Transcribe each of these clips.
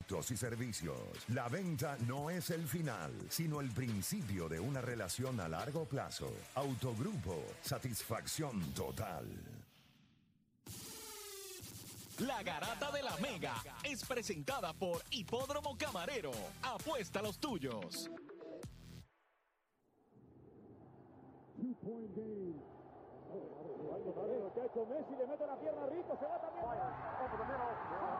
Productos y servicios. La venta no es el final, sino el principio de una relación a largo plazo. Autogrupo, satisfacción total. La Garata de la Mega es presentada por Hipódromo Camarero. Apuesta a los tuyos. La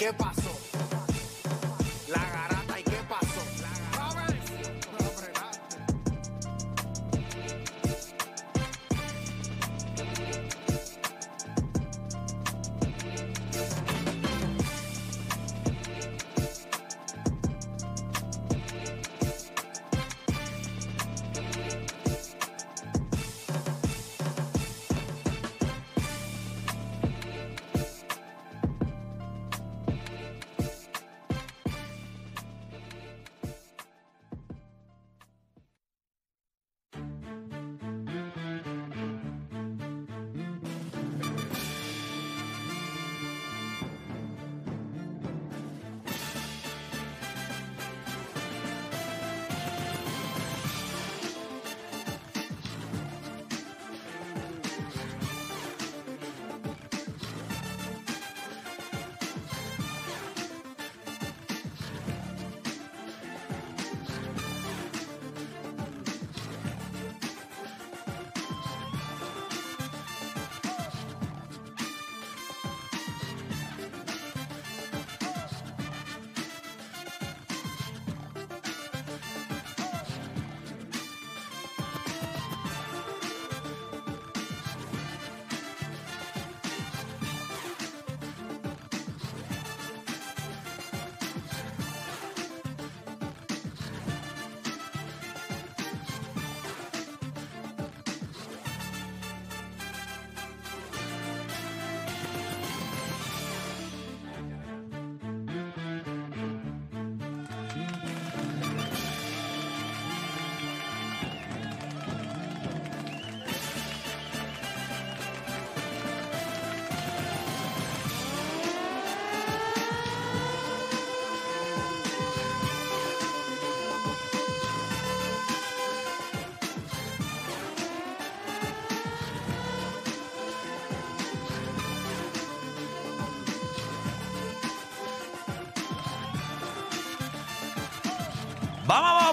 ¿Y qué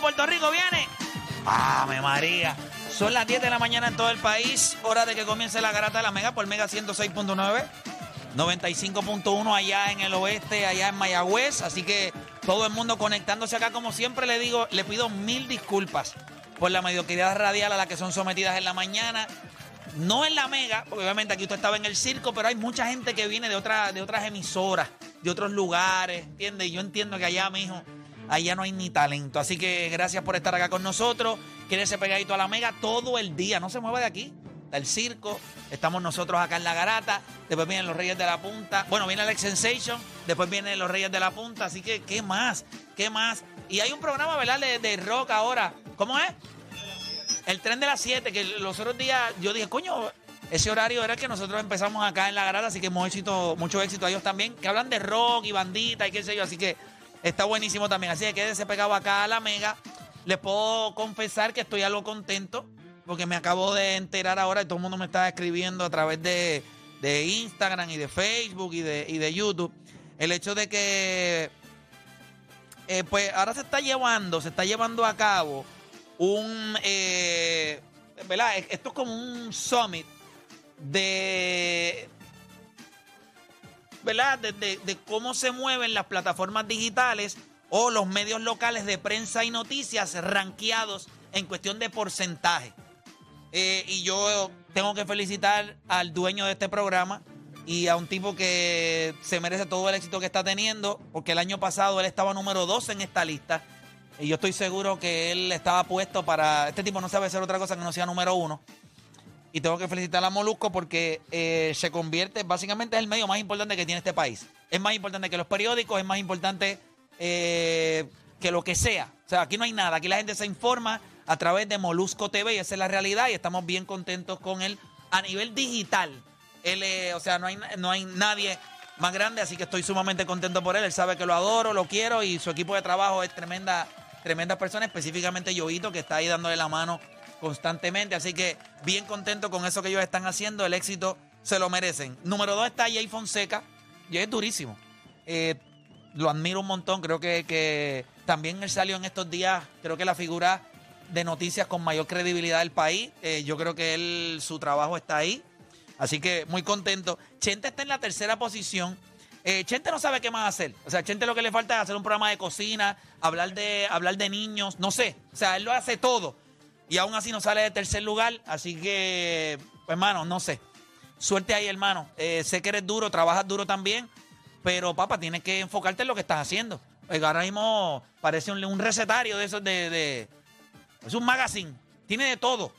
Puerto Rico viene. ¡Ave María! Son las 10 de la mañana en todo el país. Hora de que comience la garata de la Mega por Mega 106.9. 95.1 allá en el oeste, allá en Mayagüez. Así que todo el mundo conectándose acá. Como siempre le digo, le pido mil disculpas por la mediocridad radial a la que son sometidas en la mañana. no en la mega, porque obviamente aquí usted estaba en el circo, pero hay mucha gente que viene de, otra, de otras emisoras, de otros lugares, ¿entiendes? Y yo entiendo que allá, mijo, allá no hay ni talento. Así que gracias por estar acá con nosotros. Quédese pegadito a la mega todo el día, no se mueva de aquí. Del circo, estamos nosotros acá en la garata, después vienen los Reyes de la Punta, bueno, viene Alex Sensation, después vienen los Reyes de la Punta, así que, ¿qué más? ¿Qué más? Y hay un programa, ¿verdad? De, de rock ahora. ¿Cómo es? El tren de las 7, que los otros días yo dije, coño, ese horario era el que nosotros empezamos acá en la garata, así que mucho éxito, mucho éxito a ellos también, que hablan de rock y bandita y qué sé yo, así que está buenísimo también. Así que quédese pegado acá a la mega. Les puedo confesar que estoy algo contento, porque me acabo de enterar ahora y todo el mundo me está escribiendo a través de, de Instagram y de Facebook y de, y de YouTube. El hecho de que, eh, pues ahora se está llevando, se está llevando a cabo un, eh, ¿verdad? Esto es como un summit de, De, cómo se mueven las plataformas digitales o los medios locales de prensa y noticias rankeados en cuestión de porcentaje. Eh, y yo tengo que felicitar al dueño de este programa y a un tipo que se merece todo el éxito que está teniendo, porque el año pasado él estaba número 2 en esta lista. Y yo estoy seguro que él estaba puesto para. Este tipo no sabe hacer otra cosa que no sea número uno. Y tengo que felicitar a Molusco porque eh, se convierte, básicamente es el medio más importante que tiene este país. Es más importante que los periódicos, es más importante eh, que lo que sea. O sea, aquí no hay nada. Aquí la gente se informa a través de Molusco TV y esa es la realidad y estamos bien contentos con él a nivel digital. Eh, o sea, no hay, no hay nadie más grande, así que estoy sumamente contento por él. Él sabe que lo adoro, lo quiero y su equipo de trabajo es tremenda, tremenda persona, específicamente Yoito, que está ahí dándole la mano constantemente. Así que bien contento con eso que ellos están haciendo. El éxito se lo merecen. Número dos está Jay Fonseca. Jay es durísimo. Eh, lo admiro un montón. Creo que, que también él salió en estos días, creo que la figura de noticias con mayor credibilidad del país. Eh, yo creo que él, su trabajo está ahí. Así que muy contento. Chente está en la tercera posición. Eh, Chente no sabe qué más hacer. O sea, Chente lo que le falta es hacer un programa de cocina, hablar de, hablar de niños, no sé. O sea, él lo hace todo. Y aún así no sale de tercer lugar. Así que, pues, hermano, no sé. Suerte ahí, hermano. Eh, sé que eres duro, trabajas duro también. Pero, papá, tienes que enfocarte en lo que estás haciendo. Ahora mismo parece un, recetario de esos de, Es un magazine. Tiene de todo.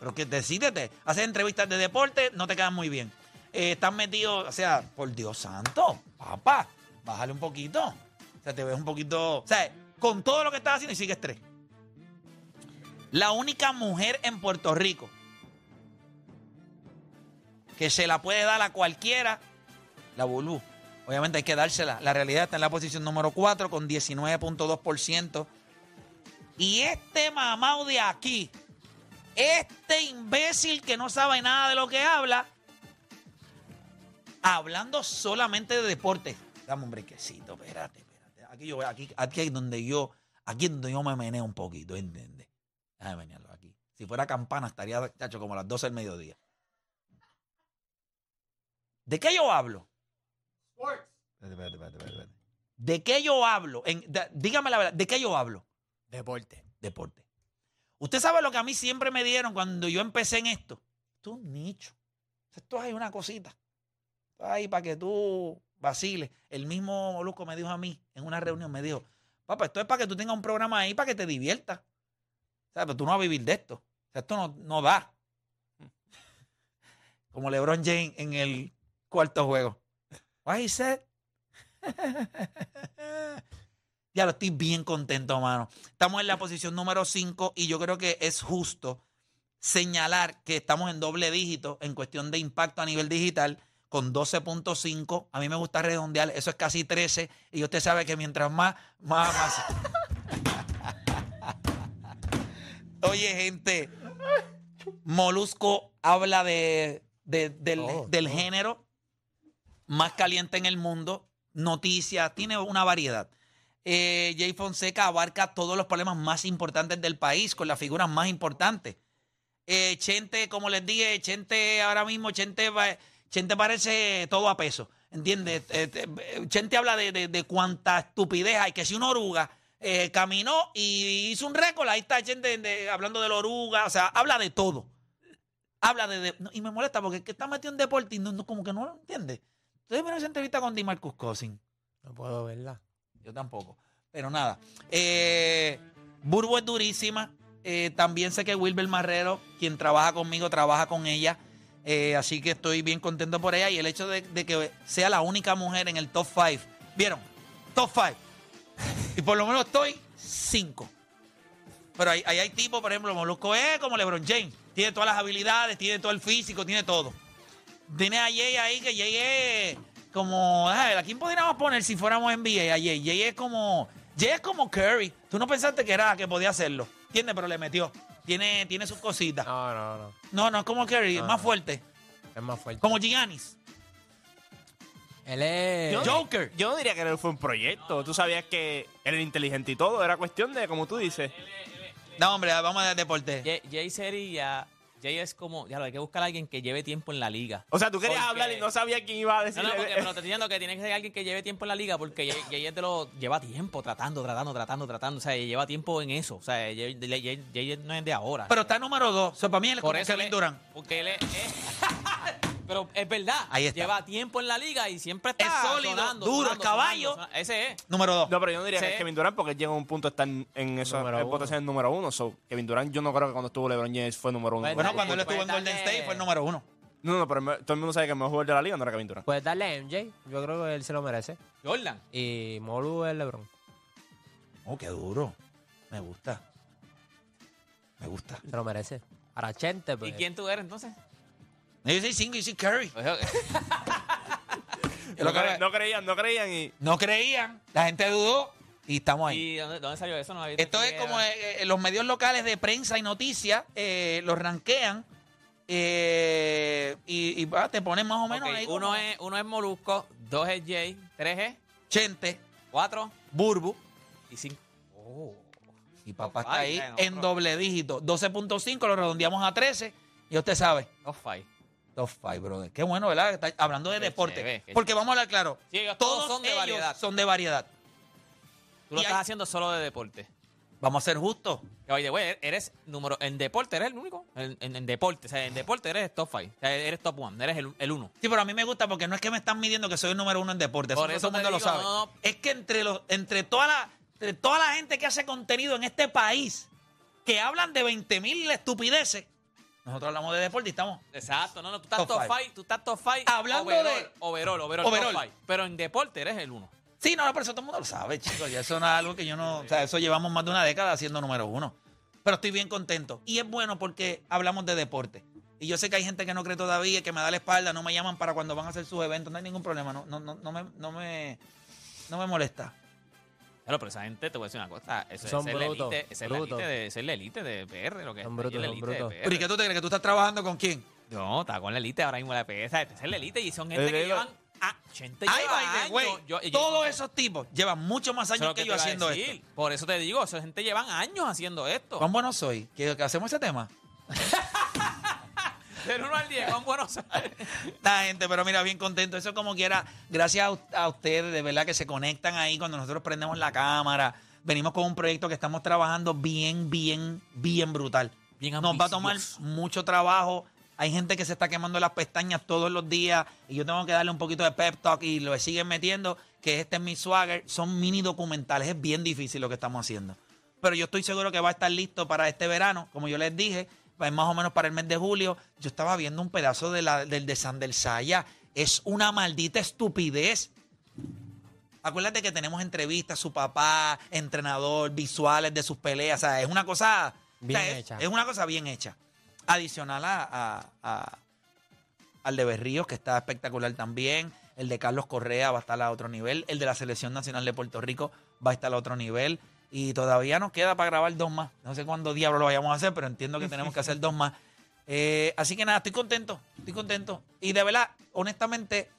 Pero que decídete. Hacer entrevistas de deporte no te quedan muy bien. Eh, estás metido, o sea, por Dios santo, papá, bájale un poquito. O sea, te ves un poquito. O sea, con todo lo que estás haciendo y sigues tres. La única mujer en Puerto Rico que se la puede dar a cualquiera, la Bulú. Obviamente hay que dársela. La realidad está en la posición número 4 con 19.2%. Y este mamado de aquí, este imbécil que no sabe nada de lo que habla, hablando solamente de deporte. Dame un brequecito, espérate, espérate. Aquí yo donde yo, aquí es donde yo me meneo un poquito, ¿entiendes? Déjame menearlo aquí. Si fuera campana, estaría, chacho, como a las 12 del mediodía. ¿De qué yo hablo? Espérate, espérate, espérate, espérate. ¿De qué yo hablo? En- de- dígame la verdad, ¿de qué yo hablo? Deporte. deporte. Usted sabe lo que a mí siempre me dieron cuando yo empecé en esto. Esto es un nicho. Esto es ahí una cosita. Ahí para que tú vaciles. El mismo Molusco me dijo a mí en una reunión, me dijo, papá, esto es para que tú tengas un programa ahí para que te diviertas. O sea, pero tú no vas a vivir de esto. O sea, esto no, no da. Como LeBron James en el cuarto juego. What he? Ya lo estoy bien contento, mano. Estamos en la posición número 5 y yo creo que es justo señalar que estamos en doble dígito en cuestión de impacto a nivel digital con 12.5. A mí me gusta redondear, eso es casi 13 y usted sabe que mientras más, más, más. Oye, gente, Molusco habla de, de- del, Oh, del oh. género más caliente en el mundo, noticias, tiene una variedad. Eh, Jay Fonseca abarca todos los problemas más importantes del país, con las figuras más importantes. Eh, Chente, como les dije, Chente ahora mismo, Chente, Chente parece todo a peso. ¿Entiendes? Eh, eh, Chente habla de, de- de cuánta estupidez hay, que si una oruga eh, caminó y hizo un récord, ahí está Chente de- hablando de la oruga, o sea, habla de todo. habla de, de- no, y me molesta porque es que está metido en deporte y no, no- como que no lo entiende. Entonces viene esa entrevista con Dimarcus Cousin. No puedo verla. Yo tampoco. Pero nada. Eh, Burbo es durísima. Eh, también sé que Wilber Marrero, quien trabaja conmigo, trabaja con ella. Eh, así que estoy bien contento por ella. Y el hecho de, de que sea la única mujer en el top 5. ¿Vieron? Top 5. Y por lo menos estoy 5. Pero ahí, ahí hay tipos, por ejemplo, Molusco es como LeBron James. Tiene todas las habilidades, tiene todo el físico, tiene todo. Tiene a Jay ahí, que Jay es como. ay, ¿A quién podríamos poner si fuéramos NBA? A Jay. Jay es como. Jay es como Curry. Tú no pensaste que era que podía hacerlo. ¿Entiendes? Pero le metió. Tiene, tiene sus cositas. No, no, no. No, no es como Curry, es más no. fuerte. Es más fuerte. Como Giannis. Él es. Yo- Joker. Yo no diría que él fue un proyecto. Tú sabías que él era inteligente y todo. Era cuestión de, como tú dices. No, hombre, vamos a deporte. Jay, Jay sería. Jay es como. Ya lo hay que buscar a alguien que lleve tiempo en la liga. O sea, tú querías Porque- hablar y no sabías quién iba a No, decir. no, porque, pero te estoy diciendo que tiene que ser alguien que lleve tiempo en la liga porque Jay, Jay es de lo, lleva tiempo tratando, tratando, tratando, tratando. O sea, lleva tiempo en eso. O sea, Jay, Jay- Jay no es de ahora. Pero está número dos. O sea, para mí él es Por como eso Kevin le- Durant. Porque él es. es- pero es verdad. Ahí está. Lleva tiempo en la liga y siempre está. Es sólido, sonando, duro, sonando, es caballo. sonando. Ese es. Número dos. No, pero yo no diría Sí. que es Kevin Durant porque llega a un punto de estar en, en eso. Número uno. número uno. So, Kevin Durant, yo no creo que cuando estuvo LeBron James fue número uno. Pues Bueno, Dale, cuando él pues estuvo en Golden dale. State fue el número uno. No, no, pero me- todo el mundo sabe que el mejor jugador de la liga no era Kevin Durant. Puedes darle a MJ. Yo creo que él se lo merece. Jordan. Y Molu es LeBron. Oh, qué duro. Me gusta. Me gusta. Se lo merece. Ahora Chente, ¿Y pues. quién tú eres entonces? Yo soy cinco y soy Curry. No, cre- no creían, no creían y. No creían, la gente dudó y estamos ahí. ¿Y dónde, dónde salió eso? No había Esto es como eh, eh, los medios locales de prensa y noticias eh, los ranquean eh, y, y, ah, te ponen más o menos Ok, ahí uno, como es, uno es Molusco, dos es Jay, tres es Chente, cuatro Burbu y cinco. Oh. y papá está ahí no, en pero- doble dígito. 12.5 lo redondeamos a 13 y usted sabe. Top five. Top 5, brother. Qué bueno, ¿verdad? Está hablando de Qué deporte. chévere, qué Porque vamos a hablar claro. Sí, ellos todos son de ellos variedad. son de variedad. Tú lo Y estás hay- haciendo solo de deporte. Vamos a ser justos. Que, Oye, güey, eres número. En deporte eres el único. En, en- en deporte. O sea, en deporte eres top five. O sea, eres top one. Eres el, el uno. Sí, pero a mí me gusta porque no es que me están midiendo que soy el número uno en deporte. Por eso todo el te mundo lo digo, sabe. no, no. Es que entre, los, entre, toda la, entre toda la gente que hace contenido en este país, que hablan de 20 mil estupideces, nosotros hablamos de deporte y estamos. Exacto. No, no. Tú estás Top five. Tú estás top five. Hablando overall, de- Overall, overall, Overall. top five. Pero en deporte eres el uno. Sí, no, no, pero eso todo el mundo lo sabe, chicos. Y eso no es algo que yo no. O sea, eso llevamos más de una década haciendo número uno. Pero estoy bien contento. Y es bueno porque hablamos de deporte. Y yo sé que hay gente que no cree todavía, que me da la espalda, no me llaman para cuando van a hacer sus eventos. No hay ningún problema. No, no, no, no me, no me, no me molesta. Claro, pero esa gente, te voy a decir una cosa. Eso Son es la brutos, elite. Esa es la elite de, esa es la elite de PR. Lo que Son es la son elite de. PR. Pero ¿y qué tú te crees? ¿Que tú estás trabajando con quién? No, está con la elite ahora mismo la PR. Esa es la elite y son gente Eh, que digo- llevan. Ah, gente Ay, lleva yo- todos esos tipos llevan muchos más años que, yo haciendo esto. Por eso te digo, esa gente llevan años haciendo esto. ¿Cuán bueno soy? ¿Que, que hacemos ese tema? Del 1 al 10, cuán bueno son. La gente, pero mira, bien contento. Eso como quiera, gracias a, ustedes, de verdad que se conectan ahí cuando nosotros prendemos la cámara. Venimos con un proyecto que estamos trabajando bien, bien, bien brutal. Bien Nos va a tomar mucho trabajo. Hay gente que se está quemando las pestañas todos los días y yo tengo que darle un poquito de pep talk y lo siguen metiendo, que este es mi swagger. Son mini documentales, es bien difícil lo que estamos haciendo. Pero yo estoy seguro que va a estar listo para este verano, como yo les dije, pues más o menos para el mes de julio. Yo estaba viendo un pedazo de la, del de Sandel Saya. Es una maldita estupidez. Acuérdate que tenemos entrevistas, su papá, entrenador, visuales de sus peleas. O sea, es una cosa. Bien o sea, es- hecha. Es una cosa bien hecha. Adicional a, a- a- al de Berríos, que está espectacular también. El de Carlos Correa va a estar a otro nivel. El de la Selección Nacional de Puerto Rico va a estar a otro nivel. Y todavía nos queda para grabar dos más. No sé cuándo diablo lo vayamos a hacer, pero entiendo que tenemos que hacer dos más. Eh, así que nada, estoy contento. Estoy contento. Y de verdad, honestamente,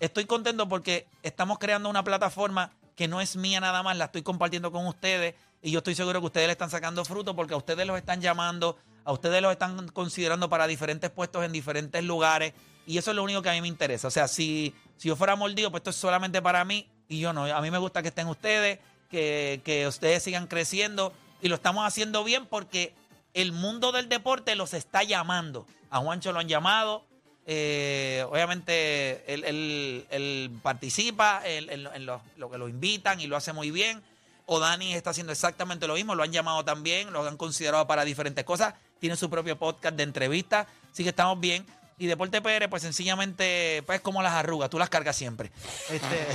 estoy contento porque estamos creando una plataforma que no es mía nada más, la estoy compartiendo con ustedes y yo estoy seguro que ustedes le están sacando fruto porque a ustedes los están llamando, a ustedes los están considerando para diferentes puestos en diferentes lugares y eso es lo único que a mí me interesa. O sea, si, si yo fuera mordido, pues esto es solamente para mí y yo no. A mí me gusta que estén ustedes, que, ustedes sigan creciendo y lo estamos haciendo bien porque el mundo del deporte los está llamando. A Juancho lo han llamado. eh, obviamente él, él- él participa en, en lo- en lo, lo que lo invitan y lo hace muy bien. O Dani está haciendo exactamente lo mismo, lo han llamado también, lo han considerado para diferentes cosas. Tiene su propio podcast de entrevistas, así que estamos bien. Y Deporte PR, pues sencillamente, pues como las arrugas, tú las cargas siempre. Este,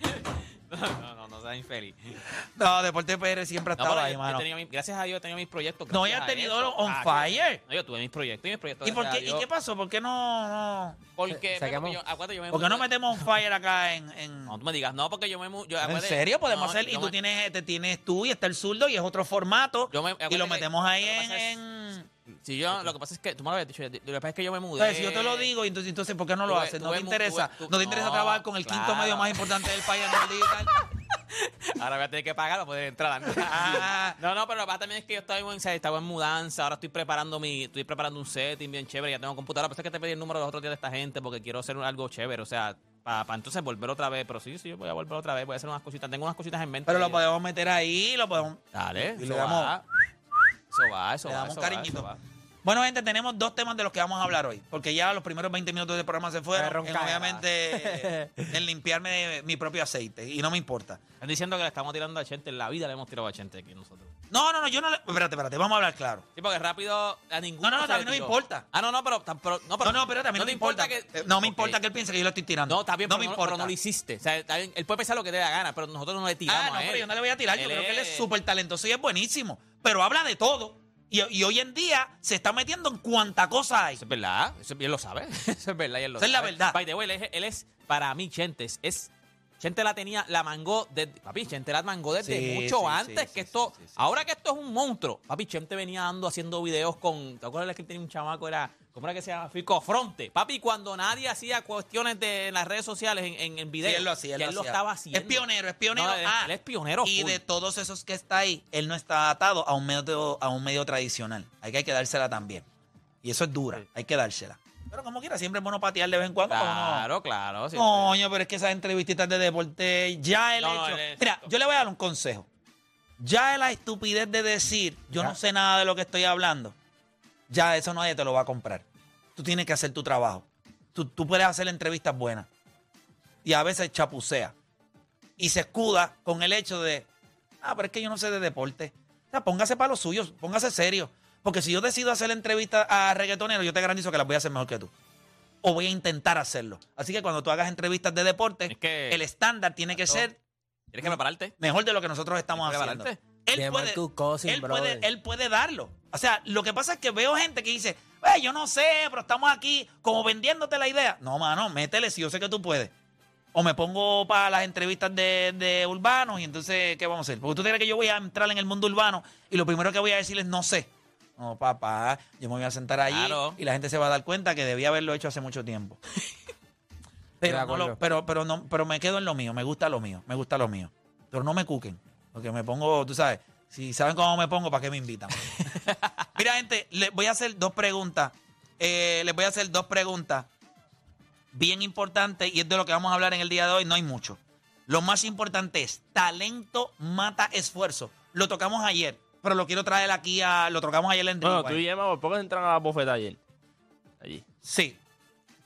No, no, no, seas infeliz. no, Deporte PR siempre ha No, estado pero ahí, yo- yo mano. gracias a Dios he tenido mis proyectos. No, gracias ya has a tenido eso. on Ah, fire. No, yo tuve mis proyectos y mis proyectos. ¿Y por gracias qué? a ¿Y Dios. qué pasó? ¿Por qué no, no, Porque, Se- se porque yo, acuérdate, yo me por qué no mudé- metemos on fire acá en, en- No, tú me digas, no, porque yo me mu- yo, ¿En acuérdate- serio? Podemos no, hacer. Y yo tú me- tienes, te tienes tú y está el zurdo y es otro formato. Yo me- y acuérdate lo que- metemos ahí lo que en. pasa es- en- Si yo, lo que pasa es que tú me lo habías dicho, lo que pasa es que yo me mudé. Entonces, si yo te lo digo, entonces, entonces ¿por qué no lo Tuve- haces? ¿No tuve te mu- interesa? tuve- tu- ¿No te interesa no, trabajar con el quinto claro. medio más importante del país a nivel digital? Ahora voy a tener que pagar para poder entrar. Ah. no, no, pero lo que pasa también es que yo estaba en, estaba mudanza, ahora estoy preparando mi, estoy preparando un setting bien chévere, ya tengo computadora, por eso es que te pedí el número los otros días de esta gente porque quiero hacer algo chévere, o sea, para entonces volver otra vez, pero sí, sí, yo voy a volver otra vez, voy a hacer unas cositas, tengo unas cositas en mente. Pero lo podemos meter ahí, lo podemos. Dale, Y le damos-. Eso va, eso Le va, damos eso un va, cariñito. eso va. Bueno, gente, tenemos dos temas de los que vamos a hablar hoy. Porque ya los primeros 20 minutos del programa se fueron. En, obviamente, en limpiarme de mi propio aceite. Y no me importa. Están diciendo que le estamos tirando a Chente, en la vida le hemos tirado a Chente aquí nosotros. No, no, no, yo no le. Espérate, espérate, vamos a hablar claro. Sí, porque rápido a ninguno. No, no, no, mí no me importa. Ah, no, no, pero. tam- pero- no, pero No, no, no, me te importa. que- no me importa que él piense que yo lo estoy tirando. No, está bien, no pero, me no, importa. pero no lo hiciste. O sea, está bien, él puede pensar lo que te dé la gana, pero nosotros no le tiramos Ah, no, a él. pero yo no le voy a tirar. Yo creo que él es es- súper talentoso y es buenísimo. Pero habla de todo. Y, y hoy en día se está metiendo en cuanta cosa hay. Eso es verdad, eso él lo sabe. eso es verdad y él lo Esa es la sabe. verdad. By the way, él es, él es, para mí, Chente, es-. Chente la tenía, la mangó desde. Papi, Chente la mangó desde Sí, mucho sí, antes sí, que sí, esto. sí, sí, sí. ahora que esto es un monstruo. Papi, Chente venía ando haciendo videos con. ¿Te acuerdas que él tenía un chamaco? Era. ¿Cómo era que se llama? Fico Fronte. Papi, cuando nadie hacía cuestiones de en las redes sociales en, en, en Sí, videos. él lo hacía, él él lo hacía. estaba haciendo. Es pionero, es pionero. No, Ah, él es pionero Y full. de todos esos que está ahí, él no está atado a un medio, a un medio tradicional. Hay que, hay que dársela también. Y eso es dura, hay que dársela. Pero como quiera, siempre es bueno patear de vez en cuando. Claro, claro. siempre. Coño, pero es que esas entrevistitas de deporte, ya el No, hecho. Mira, yo le voy a dar un consejo. Ya la estupidez de decir, yo no sé nada de lo que estoy hablando, ya eso nadie te lo va a comprar. Tú tienes que hacer tu trabajo. Tú, tú puedes hacer entrevistas buenas. Y a veces chapucea. Y se escuda con el hecho de, ah, pero es que yo no sé de deporte. O sea, póngase para los suyos, póngase serio. Porque si yo decido hacer entrevistas a reggaetoneros, yo te garantizo que las voy a hacer mejor que tú. O voy a intentar hacerlo. Así que cuando tú hagas entrevistas de deporte, Es que- el estándar tiene que ser Tienes que prepararte. mejor de lo que nosotros estamos Tienes que haciendo. prepararte. Él De puede, él, puede, él puede darlo. O sea, lo que pasa es que veo gente que dice, "Eh, yo no sé, pero estamos aquí como vendiéndote la idea. No, mano, métele si yo sé que tú puedes. O me pongo para las entrevistas de, de urbanos y entonces, ¿qué vamos a hacer? Porque tú crees que yo voy a entrar en el mundo urbano y lo primero que voy a decirles, no sé. No, papá, yo me voy a sentar allí Claro. y la gente se va a dar cuenta que debía haberlo hecho hace mucho tiempo. Pero, no lo- pero, pero, no, pero me quedo en lo mío, me gusta lo mío, me gusta lo mío. Pero no me cuquen, porque me pongo, tú sabes, si saben cómo me pongo, ¿para qué me invitan? Mira, gente, les voy a hacer dos preguntas. Eh, les voy a hacer dos preguntas bien importantes y es de lo que vamos a hablar en el día de hoy. No hay mucho. Lo más importante es talento mata esfuerzo. Lo tocamos ayer, pero lo quiero traer aquí a. Lo tocamos ayer en Bueno, tú y Emma por poco entran a la bofeta ayer. Allí. Sí.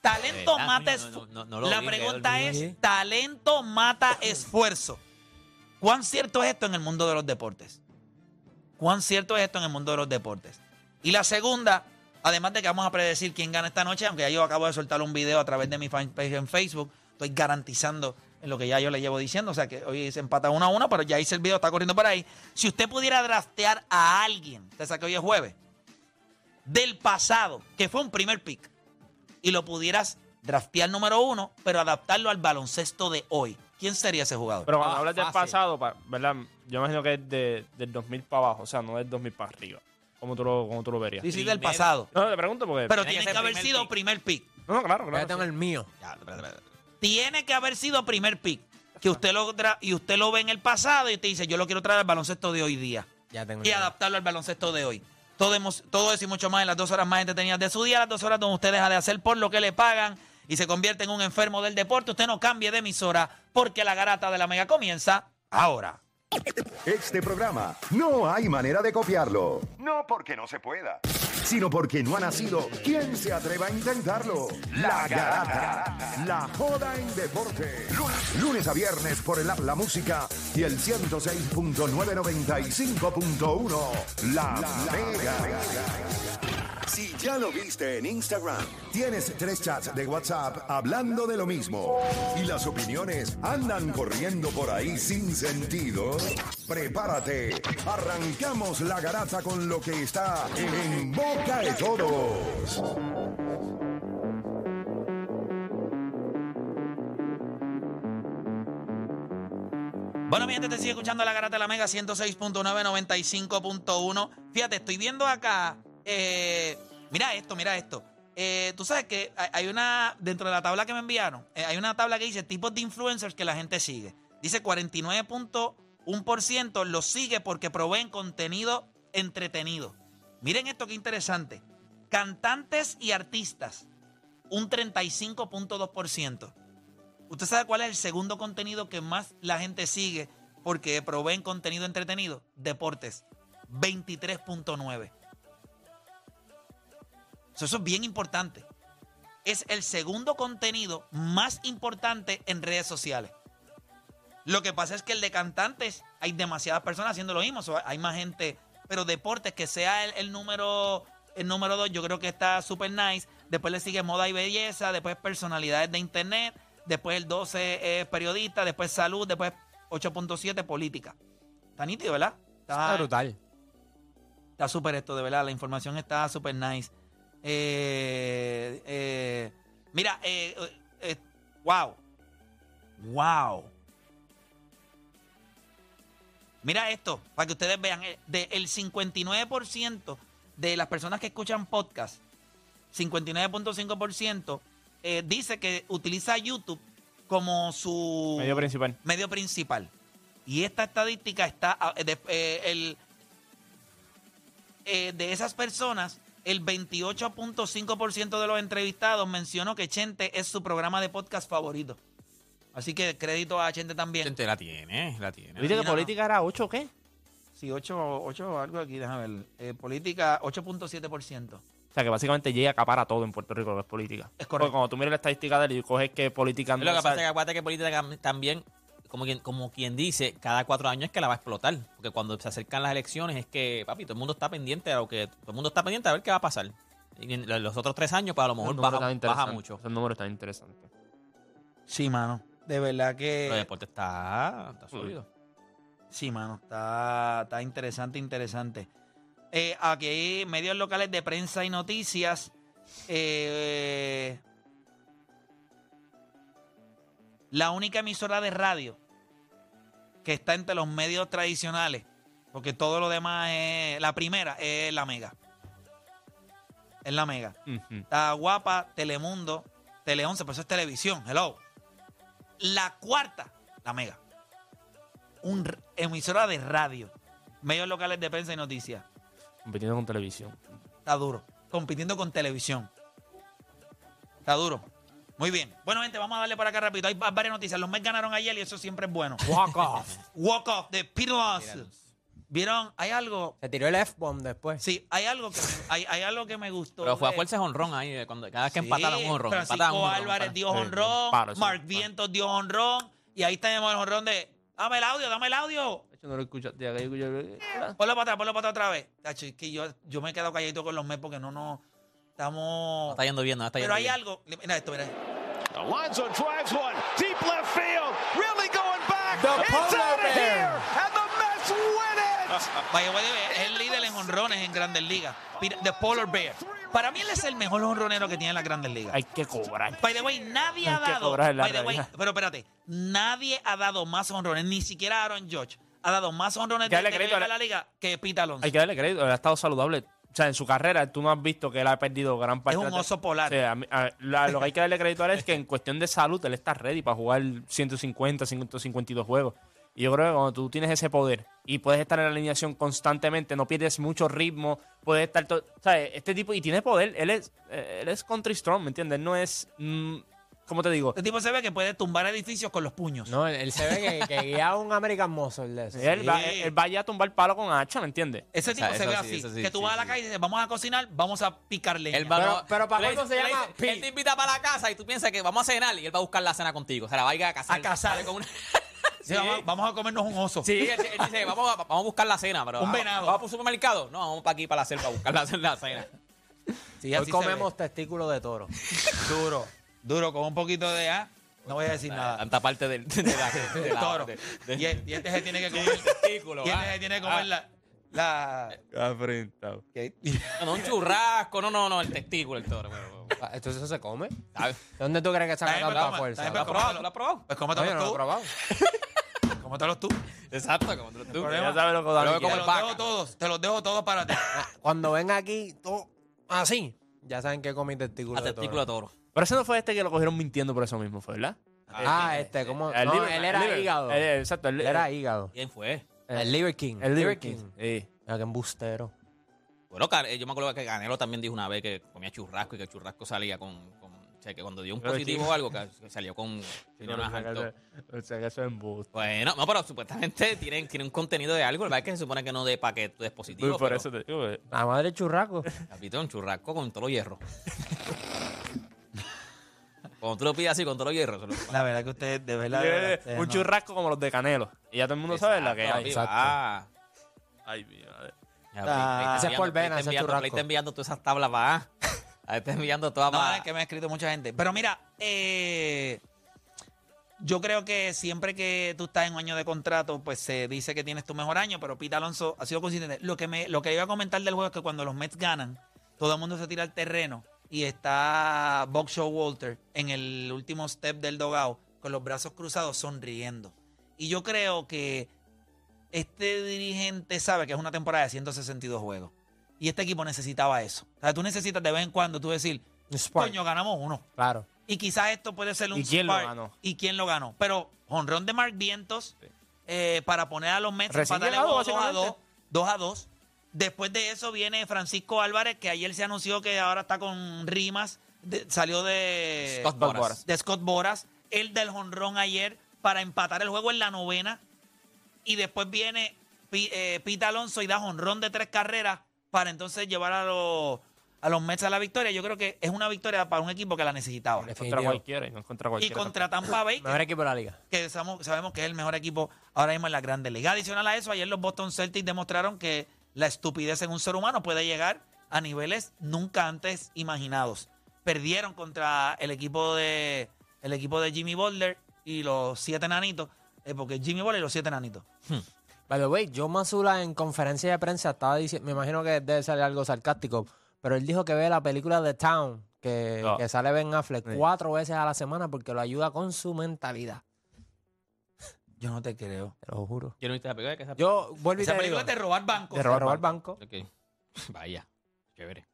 Talento mata esfuerzo. La pregunta es, talento mata esfuerzo. ¿Cuán cierto es esto en el mundo de los deportes? ¿Cuán cierto es esto en el mundo de los deportes? Y la segunda, además de que vamos a predecir quién gana esta noche, aunque ya yo acabo de soltar un video a través de mi fanpage en Facebook, estoy garantizando en lo que ya yo le llevo diciendo, o sea que hoy se empata uno a uno, pero ya hice el video, está corriendo por ahí. Si usted pudiera draftear a alguien, usted sabe que hoy es jueves, del pasado, que fue un primer pick, y lo pudieras draftear número uno, pero adaptarlo al baloncesto de hoy, ¿quién sería ese jugador? Pero cuando Ah, hablas del pasado, pa- ¿verdad? Yo imagino que es de, del 2000 para abajo, o sea, no del 2000 para arriba. ¿Cómo tú lo, cómo tú lo verías? sí, sí, del pasado. No, te pregunto porque... Pero Tiene que haber primer sido pick. primer pick. no, no, claro, Ya claro. tengo sí. el mío. Ya. Tiene que haber sido primer pick. Que usted lo y usted lo ve en el pasado y usted dice, yo lo quiero traer al baloncesto de hoy día. Ya tengo el y adaptarlo al baloncesto de hoy. Todo, hemos- todo eso y mucho más en las dos horas más entretenidas de su día, las dos horas donde usted deja de hacer por lo que le pagan y se convierte en un enfermo del deporte. Usted no cambie de emisora porque la garata de la mega comienza ahora. Este programa no hay manera de copiarlo. No porque no se pueda, sino porque no ha nacido. ¿Quién se atreva a intentarlo? La Garata. La joda en deporte. Lunes, a viernes por el app La Música y el 106.995.1. La, Mega. Si ya lo viste en Instagram, tienes tres chats de WhatsApp hablando de lo mismo y las opiniones andan corriendo por ahí sin sentido, prepárate. Arrancamos la garata con lo que está en boca de todos. Bueno, mi gente, te sigue escuchando la garata de la Mega 106.9, 95.1. Fíjate, estoy viendo acá. eh, mira esto, mira esto. Eh, Tú sabes que hay- una. Dentro de la tabla que me enviaron, eh, hay una tabla que dice tipos de influencers que la gente sigue. Dice 49.1% los sigue porque proveen contenido entretenido. Miren esto que interesante. Cantantes y artistas, un 35.2%. ¿Usted sabe cuál es el segundo contenido que más la gente sigue porque proveen contenido entretenido? Deportes. 23.9. So, Eso es bien importante. Es el segundo contenido más importante en redes sociales. Lo que pasa es que el de cantantes hay demasiadas personas haciendo lo mismo. Hay más gente. Pero deportes, que sea el, el número el número dos, yo creo que está super nice. Después le sigue moda y belleza. Después personalidades de internet. Después el 12 es periodista. Después salud. Después 8.7 política. Está nítido, ¿verdad? Está brutal. Está súper esto, de verdad. La información está súper nice. Eh, eh, mira, eh, eh, wow. Wow. Mira esto, para que ustedes vean. eh, de el 59% de las personas que escuchan podcast, 59.5%, eh, dice que utiliza YouTube como su Medio principal. medio principal. Y esta estadística está, ah, de, eh, el, eh, de esas personas, el 28.5% de los entrevistados mencionó que Chente es su programa de podcast favorito. Así que crédito a Chente también. Gente, la tiene, la tiene. ¿Viste que no, no. política era 8 o qué? Sí, 8, 8 algo aquí, déjame ver. Eh, política, 8.7%. O sea, que básicamente llega a acapara todo en Puerto Rico lo que es política. Es correcto. Porque cuando tú miras la estadística de él y coges que política no Lo que pasa es que acuérdate que política también, como quien, como quien dice, cada cuatro años es que la va a explotar. Porque cuando se acercan las elecciones es que, papi, todo el mundo está pendiente a lo que. Todo el mundo está pendiente a ver qué va a pasar. Y en los otros tres años, pues a lo mejor número baja, baja mucho. Ese número está interesante. Sí, mano. De verdad que... Pero el deporte está, está sólido. Sí, mano, está, está interesante, interesante. Eh, aquí hay medios locales de prensa y noticias. Eh, la única emisora de radio que está entre los medios tradicionales, porque todo lo demás es. La primera es la Mega. Es la Mega. Está guapa, Telemundo, Tele 11, pues eso es televisión. Hello. La cuarta, la Mega. Un emisora de radio. Medios locales de prensa y noticias. Compitiendo con televisión. Está duro. Compitiendo con televisión. Está duro. Muy bien. Bueno, gente, vamos a darle por acá rápido. Hay va- varias noticias. Los Mets ganaron ayer y eso siempre es bueno. Walk off. Walk off de Peter Lawson. ¿Vieron? Hay algo. Se tiró el F-bomb después. Sí, hay algo que, hay, hay algo que me gustó. Pero fue a fuerza de honrón ahí, cuando, cada vez que Sí, empataron un honrón. Francisco Álvarez dio honrón. Mark. Vientos dio honrón. Y ahí tenemos el honrón de. Dame el audio, dame el audio. De hecho, no lo escuchaste. ya que yo Ponlo para atrás, ponlo para atrás otra vez. Tacho, es que yo, yo me he quedado calladito con los Mets porque no, no. No Estamos. está yendo bien, no está Pero yendo hay bien. algo. Mira esto, mira. Alonso drives one deep left field. Really going back. The it's polar out of bear. here, and the Mets win it. Vaya, vaya, es el líder en honrones en Grandes Ligas. Mira, The Polar Bear. Para mí él es el mejor honronero que tiene las Grandes Ligas. Hay que cobrar. By the way, nadie ha Hay que dado. cobrar la by the way, pero espérate, nadie ha dado más honrones, ni siquiera Aaron George ha dado más honrones Que de, de a la, la- liga que Pete Alonso. Hay que darle crédito. Él ha estado saludable. O sea, en su carrera, tú no has visto que él ha perdido gran parte. Es un oso polar. O sea, a mí- a- la- lo que hay que darle crédito a él es que en cuestión de salud, él está ready para jugar 150, 152 juegos. Y yo creo que cuando tú tienes ese poder y puedes estar en la alineación constantemente, no pierdes mucho ritmo, puedes estar. to- ¿sabes? Este tipo. Y tiene poder. Él es, eh, él es country strong, ¿me entiendes? Él no es. mm, ¿cómo te digo? Este tipo se ve que puede tumbar edificios con los puños. No, él, él se ve que, que guía a un American Muscle de eso. Él, va, él va ya a tumbar palo con hacha, ¿me entiendes? Ese tipo O sea, se ve sí, así. sí, que tú sí, vas a la calle y dices, vamos a cocinar, vamos a picar leña. Él va- Pero- no, pero ¿para cuándo se llama Pete? Él te invita para la casa y tú piensas que vamos a cenar y él va a buscar la cena contigo. O sea, la va a ir a casar. A casar. Con una- Sí, vamos, vamos a comernos un oso. Sí, él, él dice, vamos a, vamos a buscar la cena, pero Un vamos- venado. Vamos para un supermercado. No, vamos para aquí, para la selva, a buscar la, la cena. Sí, Hoy comemos testículos de toro. duro. Duro, con un poquito de A. No voy a decir nada. Tanta parte del, de la, de De la- toro. de- de- y, e- y este se tiene que comer. el testículo, y este ah. se tiene que comer Ah. la. la ¿qué? No, no, un churrasco, no, no, no, el testículo, el toro. pero- pero- Ah, Entonces eso se come. ¿Sabes? ¿De dónde tú crees que saca Está bien, tanta pero- fuerza? bien, ¿Lo has probado? ¿Lo has probado? Pues No, yo cómetelos no lo he tú. probado. Cómetelos tú. Exacto, como tú. tú. Ya sabes lo que Dani Te quiere. los vaca. dejo todos. Te los dejo todos para ti. Cuando venga aquí, todo así, ya saben que comí A de testículo toro. de toro. Pero ese no fue este que lo cogieron mintiendo por eso mismo, ¿fue verdad? Ah, este, ¿cómo? El no, liver- él era el liver- hígado. el- exacto, el, Él era hígado. ¿Quién fue? El Liver King. el Liver King. Sí. Mira qué embustero. Bueno, Can- yo me acuerdo que Canelo también dijo una vez que comía churrasco y que el churrasco salía con. con- o sea, que cuando dio un Pero positivo o algo, que, que salió con. riñones altos. O sea, que eso es embuste. Bueno, no, pero supuestamente tienen, tienen un contenido de algo. Verdad es que se supone que no de para que tú des positivo. Uy, por pero, eso te digo. eh, La madre churraco. Capito, un churrasco con todo los hierro. Cuando tú lo pides así con todos los hierros. se lo- La verdad que usted, de verdad. de verdad, ustedes un no- churrasco como los de Canelo. Y ya todo el mundo sabe la que Exacto, hay. Exacto. va. Ay, mi madre. Ya, Ah, Play- Play está ese es por enviando- Play vena, está ese enviando- churrasco. Play está enviando todas esas tablas para. Ahí está enviando todas No, para. es que me ha escrito mucha gente. Pero mira, eh, yo creo que siempre que tú estás en un año de contrato, pues se dice que tienes tu mejor año, pero Pete Alonso ha sido consistente. Lo que, me, lo que iba a comentar del juego es que cuando los Mets ganan, todo el mundo se tira al terreno y está Bob Walter en el último step del dogao con los brazos cruzados sonriendo. Y yo creo que este dirigente sabe que es una temporada de 162 juegos. Y este equipo necesitaba eso. O sea, tú necesitas de vez en cuando tú decir, spark. coño, ganamos uno. Claro. Y quizás esto puede ser un ¿Y quién lo spark. ganó? ¿Y quién lo ganó? Pero honrón de Mark Vientos eh, para poner a los Mets empatarle llegado, dos a básicamente. 2 2 a 2. Después de eso viene Francisco Álvarez, que ayer se anunció que ahora está con Rimas. de- salió de Scott Boras. de Scott Boras. El del honrón ayer para empatar el juego en la novena. Y después viene eh, Pete Alonso y da honrón de tres carreras para entonces llevar a los, a los Mets a la victoria. Yo creo que es una victoria para un equipo que la necesitaba. Contra cualquiera y no contra Y cualquiera. contra Tampa Bay, Mejor equipo de la liga. que sabemos, sabemos que es el mejor equipo ahora mismo en la Grandes Ligas. Adicional a eso, ayer los Boston Celtics demostraron que la estupidez en un ser humano puede llegar a niveles nunca antes imaginados. Perdieron contra el equipo de el equipo de Jimmy Butler y los siete nanitos, eh, porque Jimmy Butler y los siete nanitos. By the way, Joe Mazula en conferencia de prensa estaba diciendo, me imagino que debe ser algo sarcástico, pero él dijo que ve la película The Town, que, No. que sale Ben Affleck Sí. cuatro veces a la semana porque lo ayuda con su mentalidad. Yo no te creo. Te lo juro. Yo no viste la película que esa Yo vuelvo y Esa te película digo, es de robar bancos. de robar banco. Ok. Vaya. Chévere.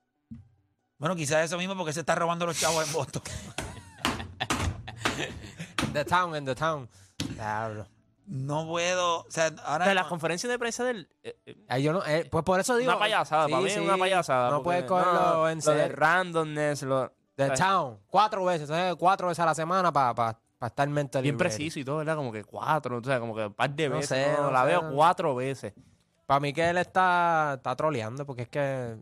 Bueno, quizás eso mismo porque se está robando los chavos en Boston. The Town, en The Town. Diablo. No puedo, o sea, ahora O sea, las mismo- conferencias de prensa del. eh, eh, yo no, eh, pues por eso digo. una payasada, sí, para mí es sí, una payasada. No porque, puedes cogerlo en Lo de serio. randomness, lo, The ¿sabes? Town, cuatro veces, ¿sabes? cuatro veces a la semana para estar mentally bien ready. preciso y todo, ¿verdad? Como que cuatro, o sea, como que un par de No veces. sé, no, no la sé, veo no cuatro veces. Para mí que él está, está troleando porque es que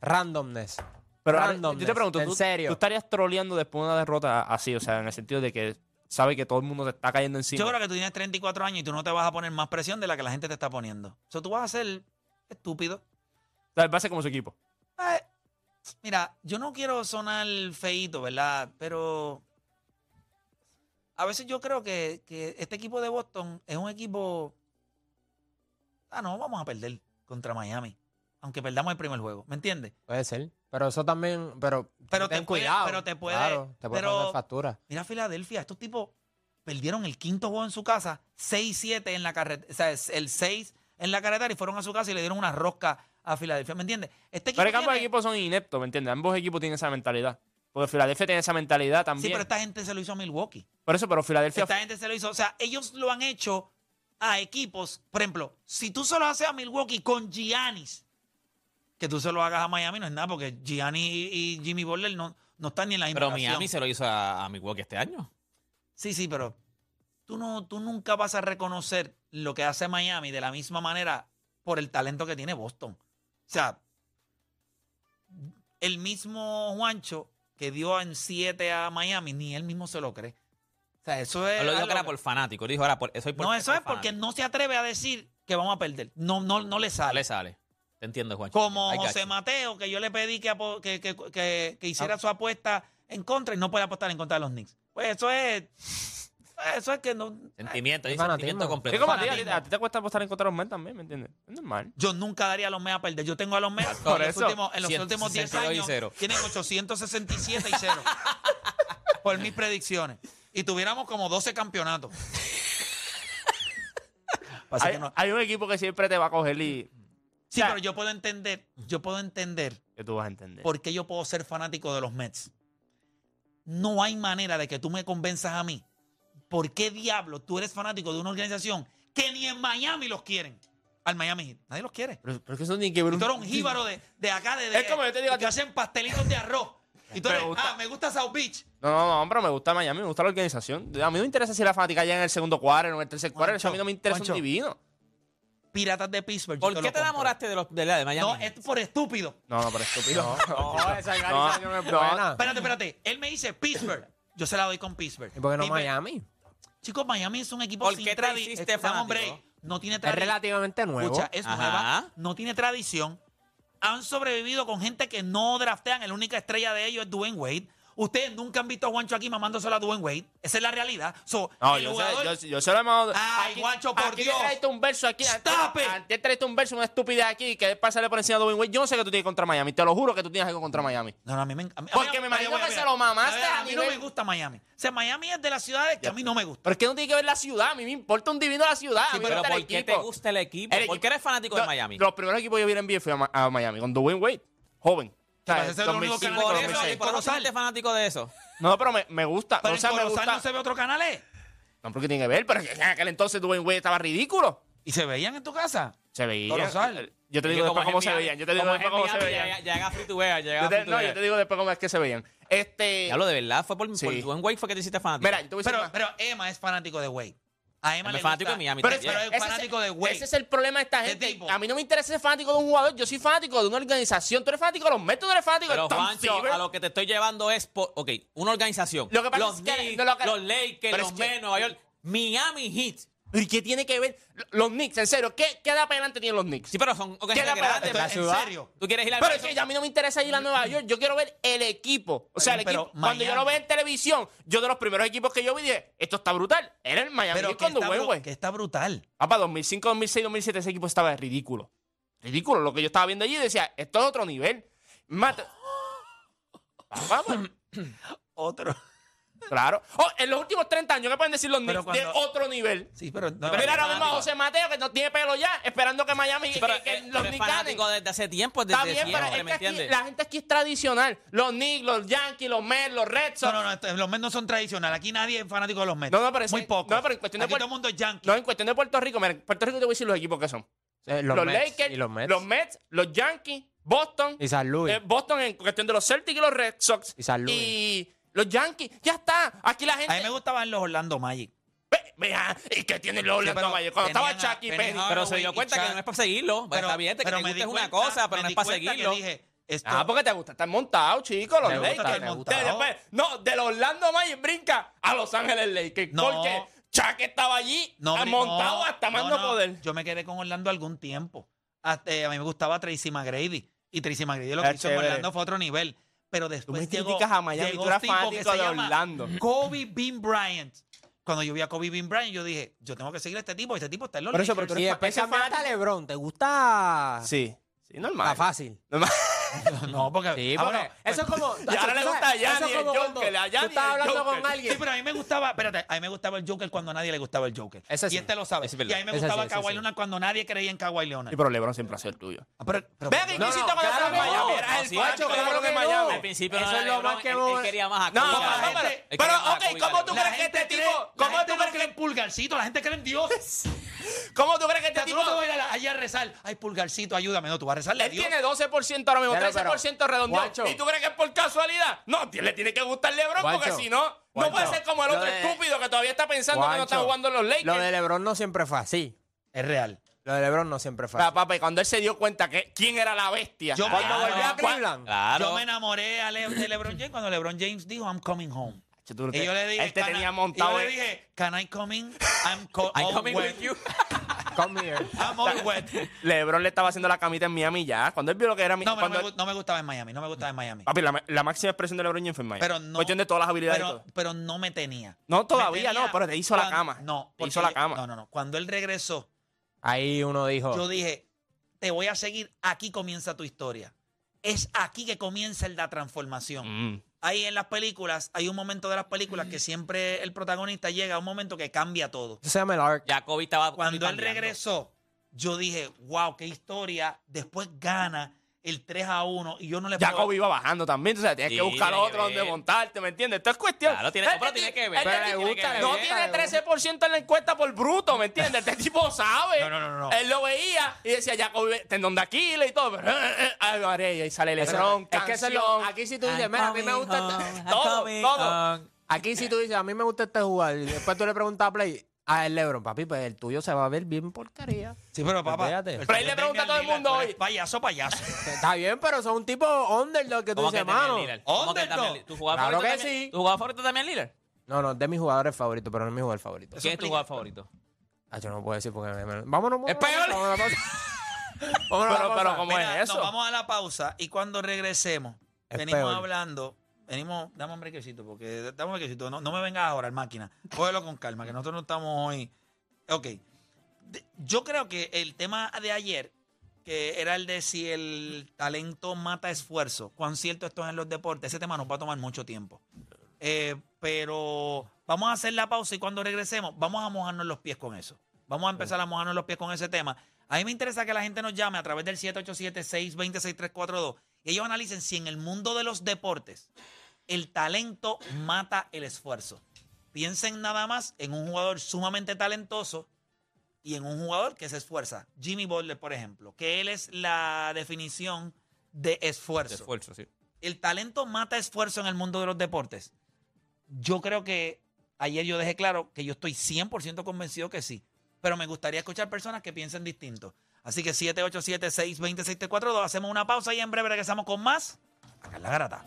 randomness. Pero Randomness, yo te pregunto, en ¿tú, serio. ¿tú estarías troleando después de una derrota así? O sea, en el sentido de que sabe que todo el mundo te está cayendo encima. Yo creo que tú tienes 34 años y tú no te vas a poner más presión de la que la gente te está poniendo. O sea, tú vas a ser estúpido. O sea, va a ser como su equipo. Eh, mira, yo no quiero sonar feíto, ¿verdad? Pero a veces yo creo que, que este equipo de Boston es un equipo... Ah, no, vamos a perder contra Miami. Aunque perdamos el primer juego, ¿me entiendes? Puede ser. Pero eso también, pero, Pero ten te puede- cuidado. pero te puede- Claro, te puede pero- pasar factura. Mira Filadelfia, estos tipos perdieron el quinto juego en su casa, 6-7 en la carretera, o sea, el 6 en la carretera y fueron a su casa y le dieron una rosca a Filadelfia, ¿me entiendes? Este Pero ambos tiene- equipos son ineptos, ¿me entiendes? Ambos equipos tienen esa mentalidad. Porque Filadelfia tiene esa mentalidad Sí, también. pero esta gente se lo hizo a Milwaukee. Por eso, pero Filadelfia. Esta gente se lo hizo, o sea, ellos lo han hecho a equipos, por ejemplo, si tú solo haces a Milwaukee con Giannis, que tú se lo hagas a Miami no es nada, porque Gianni y, Jimmy Butler no, no están ni en la misma Pero. Miami se lo hizo a, a Milwaukee este año. Sí, sí, pero tú, no, tú nunca vas a reconocer lo que hace Miami de la misma manera por el talento que tiene Boston. O sea, el mismo Juancho que dio en 7 a Miami, ni él mismo se lo cree. O sea, eso es. Él lo dijo que era por fanático. Dijo, era por, eso es por no, eso es por porque fanático. no se atreve a decir que vamos a perder. No, no, no le No sale. le sale. Te entiendo, Juan. Como José. Mateo, que yo le pedí que, que, que- que- que Ah. hiciera su apuesta en contra y no puede apostar en contra de los Knicks. Pues eso es. Eso es que no. Sentimiento, Es y fanatismo. sentimiento Es completo. como a ti, a te cuesta apostar en contra de los Mets también, ¿me entiendes? Es normal. Yo nunca daría a los Mets a perder. Yo tengo a los Mets Por en, los eso. últimos, en los últimos 10 162 y años. cero. Tienen 867 y 0. por mis predicciones. Y tuviéramos como 12 campeonatos. Hay, no- hay un equipo que siempre te va a coger y Sí, o sea- pero yo puedo entender, yo puedo entender que tú vas a entender. por qué yo puedo ser fanático de los Mets. No hay manera de que tú me convenzas a mí. ¿Por qué diablo tú eres fanático de una organización que ni en Miami los quieren? Al Miami Heat. Nadie los quiere. Pero, pero es que eso tiene que ver Y tú eres un jíbaro de, de acá, de, de- Es como yo te digo a que ti- hacen pastelitos de arroz. Y tú Me eres, gusta. ah, me gusta South Beach. No, no, no, pero me gusta Miami, me gusta la organización. A mí no me interesa si la fanática llega en el segundo cuadro o en el tercer cuadro. Eso a mí no me interesa Juancho, un divino. Piratas de Pittsburgh. yo ¿Por qué te compro. enamoraste de, los, de, la de Miami? No, es por estúpido. No, no, pero estúpido. No, esa No, organización es no. buena. Espérate, espérate. Él me dice Pittsburgh. Yo se la doy con Pittsburgh. ¿Y por qué no Miami? Chicos, Miami es un equipo ¿Por sin qué te tradición. hiciste fanático? No tiene Es tradición. relativamente nuevo. Escucha, es Ajá. nueva, no tiene tradición. Han sobrevivido con gente que no draftean. La única estrella de ellos es Dwayne Wade. Ustedes nunca han visto a Juancho aquí mamándoselo a Dwayne Wade. Esa es la realidad. So, No, el yo, jugador- sé, yo, yo se lo he mandado. Ay, Guacho, por aquí Dios. te traiste un verso aquí. Stop. Antes traiste un verso, una estupidez aquí, que pasarle por encima de Dwayne Wade. Yo no sé que tú tienes contra Miami. Te lo juro que tú tienes algo contra Miami. No, no, a mí me a mí- Porque a me imagino que se lo mamaste a A mí no me gusta Miami. O sea, Miami es de las ciudades que a mí no me gusta. Pero es que no tiene que ver la ciudad. A mí me importa un divino la ciudad. a me Pero ¿por qué te gusta el equipo? ¿Por qué eres fanático de Miami? Los primeros equipos que yo vi en NBA a, Ma- a Miami, con Dwayne Wade, joven. O sea, Ese es el único 2005, canal por que eso, 2006. y por eso fuiste fanático de eso. No, pero me, me gusta. Pero o sea, en me gusta. no se ve otro canal, ¿eh? No, porque tiene que ver, pero en aquel entonces Dwayne Wade estaba ridículo. ¿Y se veían en tu casa? Se veía. Corozal. Yo te digo después cómo se veían. Yo te digo después cómo se veían. Llega, free to wear, llega Yo te- free to no, yo te digo después cómo es que se veían. Este. Hablo de verdad, fue por, Sí. por Dwayne Wade fue que te hiciste fanático. Mira, yo te voy a decir Pero, más. pero Emma es fanático de Wade. A Emma le es fanático gusta- de Miami Pero, también. pero es ese fanático es- de Wade. Ese es el problema de esta ¿Qué gente. tipo? A mí no me interesa ser fanático de un jugador. Yo soy fanático de una organización. Tú eres fanático de los Mets, tú eres fanático Pero de Tom Juancho, Seaver. a lo que te estoy llevando es, por, ok, una organización. Lo que pasa los es que- Knicks, no, lo que- los Lakers, pero los es que- Mets, Nueva York, Miami Heat. ¿Y qué tiene que ver? Los Knicks, en serio, ¿qué, qué edad adelante tienen los Knicks? Sí, pero son organizaciones Queda para- grandes. la ¿En serio? ¿Tú quieres ir al Pero es que a mí no me interesa ir a Nueva York. Yo quiero ver el equipo. O sea, el Pero equipo. Cuando yo lo veo en televisión, yo de los primeros equipos que yo vi dije, esto está brutal. Era el Miami Pero Heat bru- Wade. que está brutal. Papá, 2005, 2006, 2007 ese equipo estaba ridículo. Ridículo. Lo que yo estaba viendo allí decía, esto es otro nivel. Mata. Pues, Otro. Claro. Oh, en los últimos 30 años, ¿qué pueden decir los Pero Knicks de otro nivel? Sí, pero. no, Pero mira ahora mismo a. José Mateo, que no tiene pelo ya, esperando que Miami Sí, que- pero, que eh, los pero es Knicks ganen. desde hace tiempo, desde Está bien, pero siempre, es ¿me que aquí la gente aquí es tradicional. Los Knicks, los Yankees, los Mets, los Red Sox. No, no, no, esto- los Mets no son tradicionales. Aquí nadie es fanático de los Mets. No, no, pero Muy poco. no, pero en cuestión de Aquí Puer- todo el mundo es yankee. No, en cuestión de Puerto Rico, mira, en Puerto Rico te voy a decir los equipos que son. Eh, Los, los, Mets Lakers, y los Mets. los Mets, los Yankees, Boston. Y San Luis. eh, Boston en cuestión de los Celtics y los Red Sox. Y San Luis. Y los Yankees. Ya está. Aquí la gente. A mí me gustaban los Orlando Magic. Ve- Vea, ¿y qué tienen los Orlando pero Magic? Cuando estaba Chucky Penny Pero se dio cuenta que no es para seguirlo. Pues está bien, te que te me guste di es una cosa, pero no es para seguirlo. esto- Ah, porque te gusta estar montado, chicos, los Lakers. estar montado. De- después- no, del Orlando Magic brinca a Los Ángeles Lakers. No. Porque Chuck estaba allí no, ah, montado no, hasta más no, no no. poder. Yo me quedé con Orlando algún tiempo. Hasta, eh, a mí me gustaba Tracy McGrady. Y Tracy McGrady lo que Ah, hizo en. Orlando fue otro nivel. Pero Tú después me llegó, criticas a Miami, llegó tú eras fanático se de Orlando. Kobe Bean Bryant. Cuando yo vi a Kobe Bean Bryant, yo dije, yo tengo que seguir a este tipo. Este tipo está en los Por eso, pero tú eres después cambiaste a LeBron. ¿Te gusta? Sí, sí, normal. Está fácil. Normal. No, porque... Sí, ah, porque bueno, eso es como. Y ahora le gusta a es el Joker, a Tú Gianni, estás el hablando Joker. con Sí, alguien. pero a mí me gustaba, espérate, a mí me gustaba el Joker cuando a nadie le gustaba el Joker. Ese sí. Y este lo sabe. Ese es y a mí me Ese gustaba sí, ese Kawhi sí. Leonard cuando nadie creía en Kawhi Leonard. Sí, pero LeBron siempre ha sido el tuyo. Ah, pero- pero- Vean que hiciste claro estabas en que. Miami. Eras No, el sí, facho, claro que que no. Miami. Al principio Eso no es era lo más LeBron, que él, hemos- él quería más a No, Kobe, pero- Él pero, quería más a ok, Kobe ¿cómo que tú La crees que gente este cree, tipo- la cómo gente tú no crees cree en Pulgarcito, la gente cree en Dios. ¿Cómo tú crees que este O sea, tú tipo... no te a ir a, rezar. Ay, pulgarcito, ayúdame. No, tú vas a rezarle a Él Dios. tiene 12% ahora mismo, Pero, 13% redondeado. Guacho. ¿Y tú crees que es por casualidad? No, t- le tiene que gustar LeBron porque Guacho. si no, no Guacho. puede ser como el Lo otro de- estúpido que todavía está pensando que no está jugando en los Lakers. Lo de LeBron no siempre fue así. Es real. Lo de LeBron no siempre fue Pa- así. Papá, y cuando él se dio cuenta que quién era la bestia. Yo Cuando Claro. volvió a Cleveland. Claro. Yo me enamoré a Le- de LeBron James cuando LeBron James dijo, I'm coming home. Tú Y yo le dije, él te tenía y montado. yo le dije, can I come in? I'm, co- I'm all coming wet. with you. Come here. I'm all wet. LeBron le estaba haciendo la camita en Miami ya. Cuando él vio lo que era mi No, pero no, me, gu- no me gustaba en Miami, no me gustaba en Miami. Papi, la, la máxima expresión de LeBron James fue en Miami. Pero no. Cuestión de todas las habilidades y pero, todo. pero no me tenía. No, todavía tenía no, pero te hizo la cama. No, Te hizo la cama. No, no, no. Cuando él regresó, Ahí uno dijo. yo dije, te voy a seguir, aquí comienza tu historia. Es aquí que comienza la transformación. Mm. Ahí en las películas, hay un momento de las películas que siempre el protagonista llega a un momento que cambia todo. Eso se llama el arc. Estaba Cuando él cambiando. regresó, yo dije, wow, qué historia. Después gana el 3 a 1 y yo no le puedo- Jacob iba bajando también, o sea, tienes Sí, que buscar tiene que otro donde ver. montarte, ¿me entiendes? Esto es cuestión. Claro, tiene- Este tiene ti- que ver. este Pero le tipo- gusta, le No tiene le gusta. 13% en la encuesta por bruto, ¿me entiendes? Este tipo sabe. No, no, no, no. Él lo veía y decía, Jacob, tendón de Aquiles y todo. Pero, eh, eh, ay, María, y ahí sale LeBron, es que eso es lo- aquí si tú dices, mira, a mí me gusta este- Todo, todo. Aquí si tú dices, a mí me gusta este jugar, y después tú le preguntas a Play, ah, el LeBron, papi, pues el tuyo se va a ver bien porquería. Sí, pero papá. Pero ahí tuyo le pregunta a todo el mundo tú hoy. Payaso, payaso. Está bien, pero son un tipo underdog que tú ¿Cómo que dices, mano. Underdog. Claro favorito que también- sí. ¿Tu jugador favorito también Lillard? No, no, es de mis jugadores favoritos, pero no es mi jugador favorito. ¿Quién es tu jugador favorito? Ah, yo no puedo decir porque me... me- Vámonos, vámonos. Es peor. Vámonos a la pausa. Vámonos Pero- pero ¿cómo Mira, es eso? Nos vamos a la pausa y cuando regresemos, Es venimos peor. hablando. Venimos, dame un brequecito, porque dame un brequecito. No, no me vengas ahora, el máquina. Cógelo con calma, que nosotros no estamos hoy. Ok. De- yo creo que el tema de ayer, que era el de si el talento mata esfuerzo, cuán cierto esto es en los deportes, ese tema nos va a tomar mucho tiempo. Eh, pero vamos a hacer la pausa y cuando regresemos, vamos a mojarnos los pies con eso. Vamos a empezar a mojarnos los pies con ese tema. A mí me interesa que la gente nos llame a través del 787-620-6342 y ellos analicen si en el mundo de los deportes el talento mata el esfuerzo. Piensen nada más en un jugador sumamente talentoso y en un jugador que se esfuerza. Jimmy Butler, por ejemplo, que él es la definición de esfuerzo. De esfuerzo, sí. ¿El talento mata esfuerzo en el mundo de los deportes? Yo creo que ayer yo dejé claro que yo estoy 100% convencido que sí. Pero me gustaría escuchar personas que piensen distinto. Así que 787-620-6342. Hacemos una pausa y en breve regresamos con más. Acá en la garata.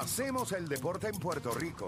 Repasemos el deporte en Puerto Rico.